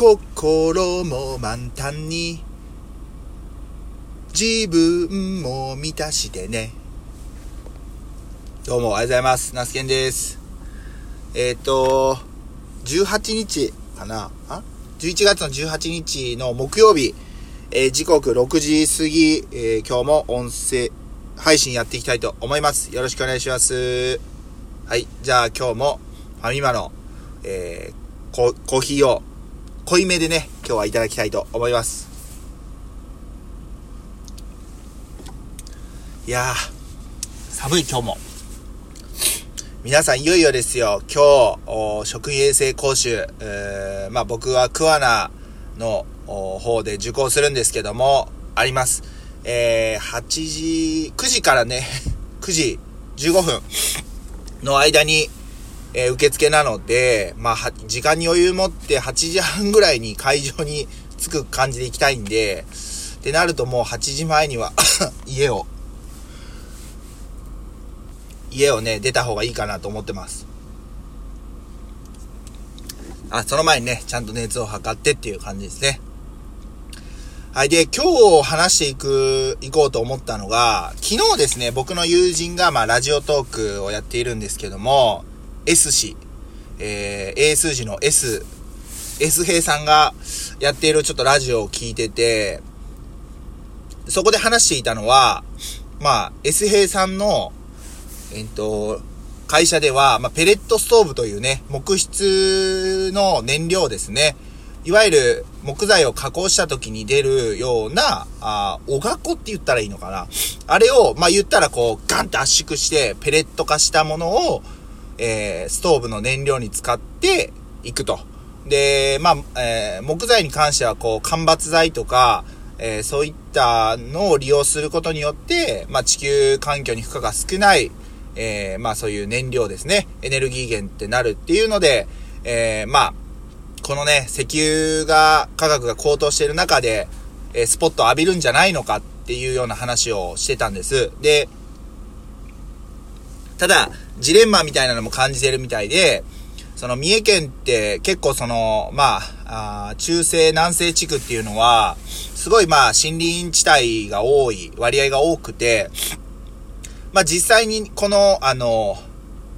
心も満タンに自分も満たしてね。どうも、おはようございます。ナスケンです。えっ、と、18日かな？あ ?11 月の18日の木曜日、えー時刻6時過ぎ、えー今日も音声配信やっていきたいと思います。よろしくお願いします。はい。じゃあ今日もファミマの、えーコーヒーを濃いめでね、今日はいただきたいと思います。いやー、寒い今日も。皆さんいよいよですよ、今日、食品衛生講習、えーまあ僕は桑名の方で受講するんですけども、あります。えー、8時、9時からね、9時15分の間に、えー受付なので、まあ、は時間に余裕持って8時半ぐらいに会場に着く感じで行きたいんで、ってなるともう8時前には 家を、家をね、出た方がいいかなと思ってます。あ、その前にね、ちゃんと熱を測ってっていう感じですね。はい。で、今日話していく、行こうと思ったのが、昨日ですね、僕の友人が、まあ、ラジオトークをやっているんですけども、S 氏、えー、英数字の S、S 平さんがやっているちょっとラジオを聞いてて、そこで話していたのは、まあ、S 平さんの、えっと、会社では、まあ、ペレットストーブというね、木質の燃料ですね。いわゆる木材を加工した時に出るような、あおがこって言ったらいいのかな。あれを、まあ、言ったらこう、ガンって圧縮して、ペレット化したものを、えーストーブの燃料に使っていくと。で、まあ、えー木材に関してはこう、間伐材とか、えーそういったのを利用することによって、まあ、地球環境に負荷が少ない、えーまあ、そういう燃料ですね。エネルギー源ってなるっていうので、えまあ、このね、石油が、価格が高騰している中で、えスポットを浴びるんじゃないのかっていうような話をしてたんです。で、ただ、ジレンマみたいなのも感じてるみたいで、その三重県って結構その、まあ、あ中西南西地区っていうのは、すごいまあ森林地帯が多い、割合が多くて、まあ実際にこの、あの、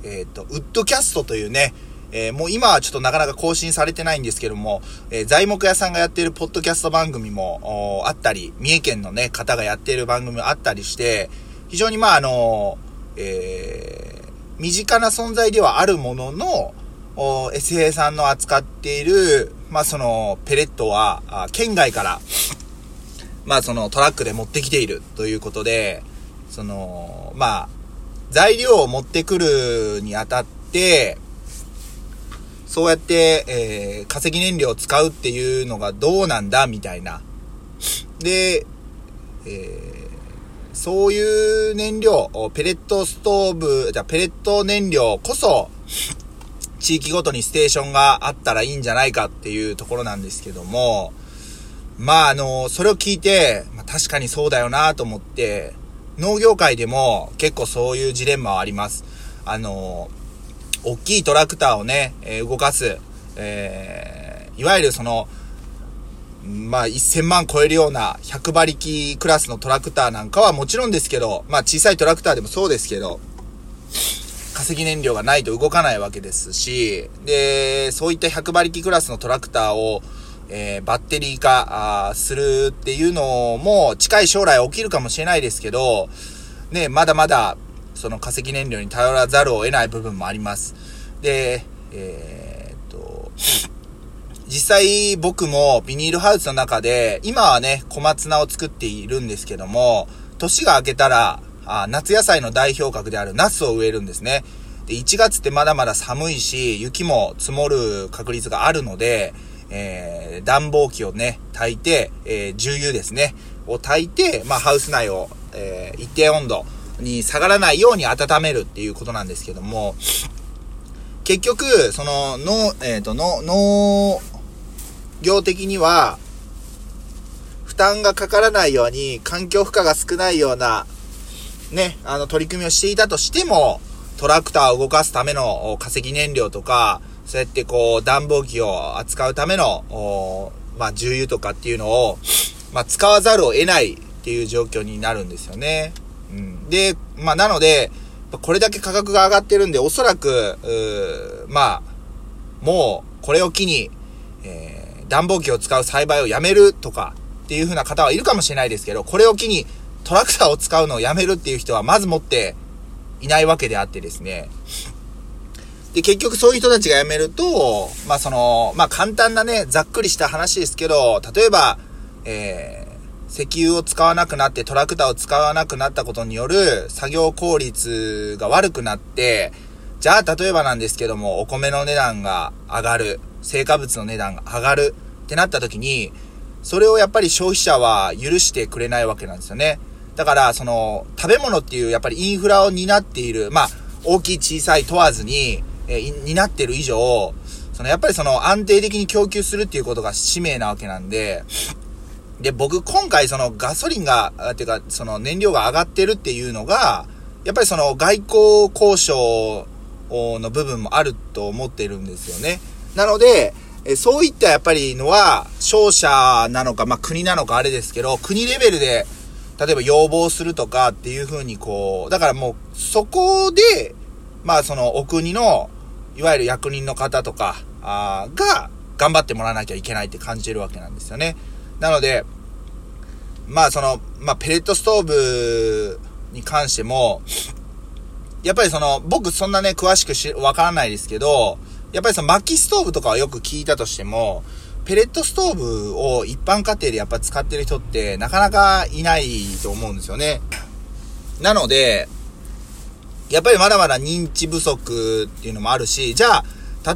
えっ、と、ウッドキャストというね、えーもう今はちょっとなかなか更新されてないんですけども、えー材木屋さんがやっているポッドキャスト番組もあったり、三重県のね、方がやっている番組もあったりして、非常にまああの、えー身近な存在ではあるものの、SA さんの扱っている、まあその、ペレットは、県外から、まあそのトラックで持ってきているということで、その、まあ、材料を持ってくるにあたって、そうやって、えー化石燃料を使うっていうのがどうなんだみたいな。で、えーそういう燃料、ペレットストーブ、じゃペレット燃料こそ、地域ごとにステーションがあったらいいんじゃないかっていうところなんですけども、まああの、それを聞いて、まあ、確かにそうだよなと思って、農業界でも結構そういうジレンマはあります。あの、大きいトラクターをね、え動かす、えーいわゆるその、まあ、1000万超えるような100馬力クラスのトラクターなんかはもちろんですけど、まあ小さいトラクターでもそうですけど、化石燃料がないと動かないわけですし、で、そういった100馬力クラスのトラクターを、えーバッテリー化するっていうのも近い将来起きるかもしれないですけど、ね、まだまだその化石燃料に頼らざるを得ない部分もあります。で、えーっと、実際僕もビニールハウスの中で、今はね、小松菜を作っているんですけども、年が明けたら、あ夏野菜の代表格であるナスを植えるんですね。で、1月ってまだまだ寒いし、雪も積もる確率があるので、えー、暖房機をね、炊いて、えー、重油ですね、を炊いて、まあ、ハウス内を、えー、一定温度に下がらないように温めるっていうことなんですけども、結局、その、農、えっ、と、農、農業的には、負担がかからないように、環境負荷が少ないような、ね、あの、取り組みをしていたとしても、トラクターを動かすための化石燃料とか、そうやってこう、暖房機を扱うための、まあ、重油とかっていうのを、まあ、使わざるを得ないっていう状況になるんですよね。うん。で、まあ、なので、これだけ価格が上がってるんで、おそらく、まあ、もう、これを機に、えー、暖房機を使う栽培をやめるとかっていう風な方はいるかもしれないですけど、これを機にトラクターを使うのをやめるっていう人はまず持っていないわけであってですね。で、結局そういう人たちが辞めると、まあその、まあ簡単なね、ざっくりした話ですけど、例えば、えー、石油を使わなくなってトラクターを使わなくなったことによる作業効率が悪くなって、じゃあ例えばなんですけども、お米の値段が上がる、成果物の値段が上がるってなった時に、それをやっぱり消費者は許してくれないわけなんですよね。だから、その、食べ物っていうやっぱりインフラを担っている、まあ、大きい小さい問わずに、え、担ってる以上、そのやっぱりその安定的に供給するっていうことが使命なわけなんで、で、僕今回そのガソリンが、てかその燃料が上がってるっていうのが、やっぱりその外交交渉の部分もあると思ってるんですよね。なので、えそういったやっぱりのは、商社なのか、まあ、国なのかあれですけど、国レベルで、例えば要望するとかっていうふうにこう、だからもう、そこで、まあそのお国の、いわゆる役人の方とか、あが、頑張ってもらわなきゃいけないって感じてるわけなんですよね。なので、まあその、まあペレットストーブに関しても、やっぱりその、僕そんなね、詳しくし、わからないですけど、やっぱりその薪ストーブとかはよく聞いたとしても、ペレットストーブを一般家庭でやっぱ使ってる人ってなかなかいないと思うんですよね。なので、やっぱりまだまだ認知不足っていうのもあるし、じゃあ、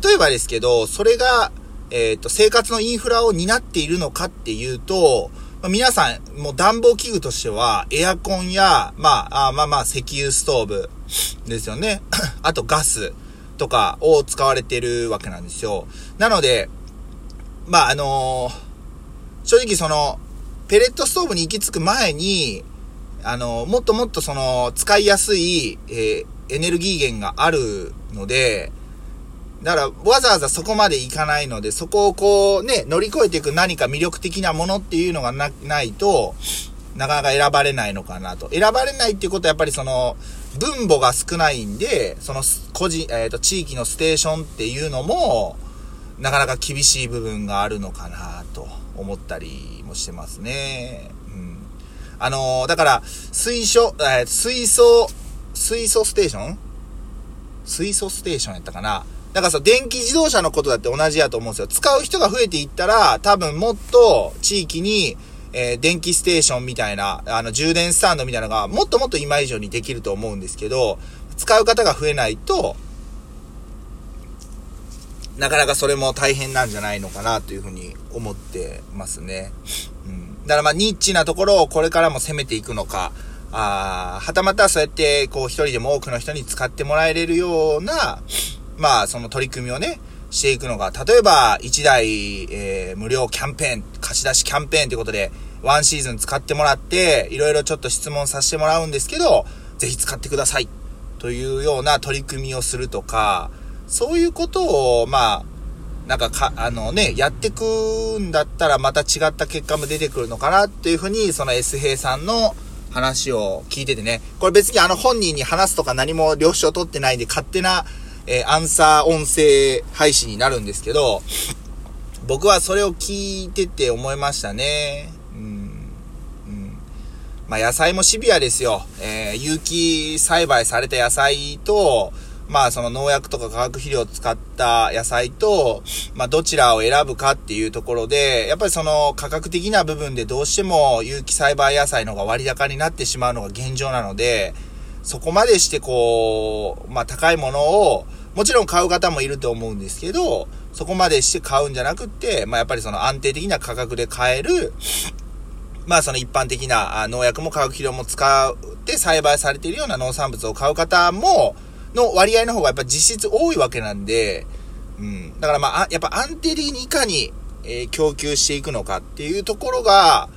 例えばですけど、それが、えっ、ー、と、生活のインフラを担っているのかっていうと、まあ、皆さん、もう暖房器具としては、エアコンや、まあ、あまあまあ、石油ストーブですよね。あとガスとかを使われてるわけなんですよ。なので、まあ、あのー、正直その、ペレットストーブに行き着く前に、あのー、もっともっとその、使いやすい、えー、エネルギー源があるので、だから、わざわざそこまで行かないので、そこをこうね、乗り越えていく何か魅力的なものっていうのがな、ないと、なかなか選ばれないのかなと。選ばれないっていうことはやっぱりその、分母が少ないんで、その個人、えっ、ー、と、地域のステーションっていうのも、なかなか厳しい部分があるのかなと思ったりもしてますね。うん。あのー、だから、水素、えー、水素、水素ステーション？水素ステーションやったかな？だからさ、電気自動車のことだって同じやと思うんですよ。使う人が増えていったら、多分もっと地域に、えー、電気ステーションみたいな、あの、充電スタンドみたいなのが、もっともっと今以上にできると思うんですけど、使う方が増えないと、なかなかそれも大変なんじゃないのかなというふうに思ってますね。うん。だからまあニッチなところをこれからも攻めていくのか、あはたまたそうやってこう一人でも多くの人に使ってもらえれるような、まあその取り組みをね、していくのが、例えば1台、えー、無料キャンペーン、貸し出しキャンペーンということで、ワンシーズン使ってもらって、いろいろちょっと質問させてもらうんですけど、ぜひ使ってください。というような取り組みをするとか、そういうことを、まあ、なんかか、あのね、やってくんだったらまた違った結果も出てくるのかなっていうふうに、その S 平さんの話を聞いててね、これ別にあの本人に話すとか何も了承取ってないんで勝手な、えー、アンサー音声配信になるんですけど、僕はそれを聞いてて思いましたね。うん。うん。まあ野菜もシビアですよ。えー、有機栽培された野菜と、まあその農薬とか化学肥料を使った野菜と、まあどちらを選ぶかっていうところで、やっぱりその価格的な部分でどうしても有機栽培野菜の方が割高になってしまうのが現状なので、そこまでしてこう、まあ高いものを、もちろん買う方もいると思うんですけど、そこまでして買うんじゃなくって、まあやっぱりその安定的な価格で買える、まあその一般的な農薬も化学肥料も使って栽培されているような農産物を買う方も、の割合の方がやっぱ実質多いわけなんで、うん。だからまあ、やっぱ安定的にいかに、えー、供給していくのかっていうところが、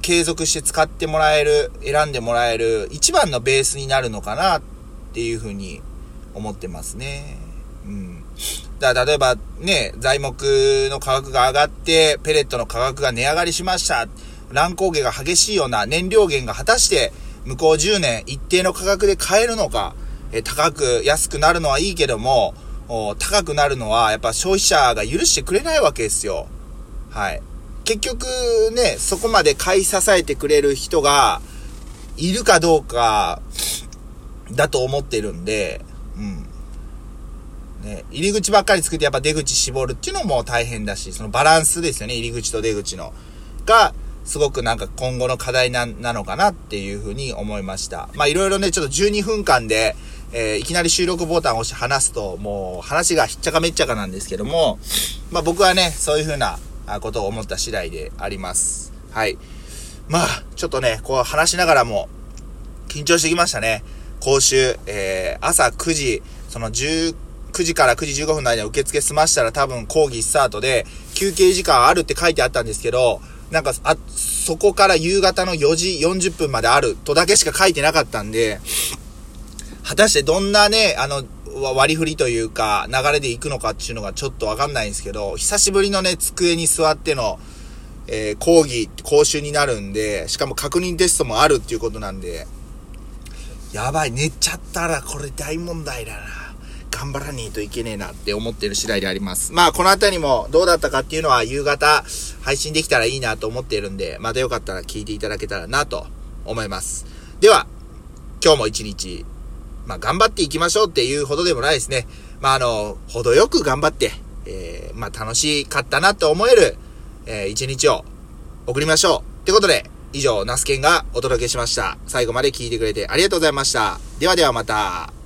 継続して使ってもらえる、選んでもらえる一番のベースになるのかなっていうふうに思ってますね。うん。だから例えばね、材木の価格が上がって、ペレットの価格が値上がりしました。乱高下が激しいような燃料源が果たして向こう10年一定の価格で買えるのか、え高く安くなるのはいいけども、高くなるのはやっぱ消費者が許してくれないわけですよ。はい。結局ね、そこまで買い支えてくれる人がいるかどうかだと思ってるんで、うん。ね、入り口ばっかり作ってやっぱ出口絞るっていうのも大変だし、そのバランスですよね、入り口と出口の。が、すごくなんか今後の課題な、なのかなっていうふうに思いました。まあいろいろね、ちょっと12分間で、えー、いきなり収録ボタンを押して話すと、もう話がひっちゃかめっちゃかなんですけども、まあ僕はね、そういうふうなことを思った次第であります。はい。まあ、ちょっとね、こう話しながらも、緊張してきましたね。講習、えー、朝9時、その19時から9時15分の間受付済ましたら多分講義スタートで、休憩時間あるって書いてあったんですけど、なんか、あ、そこから夕方の4時40分まであるとだけしか書いてなかったんで、果たしてどんなね、あの、割り振りというか、流れで行くのかっていうのがちょっとわかんないんですけど、久しぶりのね、机に座っての、えー、講義、講習になるんで、しかも確認テストもあるっていうことなんで、やばい、寝ちゃったらこれ大問題だな。頑張らねえといけねえなって思ってる次第であります。まあ、この辺りもどうだったかっていうのは夕方配信できたらいいなと思っているんで、またよかったら聞いていただけたらなと思います。では、今日も一日、まあ、頑張っていきましょうっていうほどでもないですね。まあ、あの、程よく頑張って、えー、まあ、楽しかったなと思える、えー、一日を送りましょう。ってことで、以上、ナスケンがお届けしました。最後まで聞いてくれてありがとうございました。ではではまた。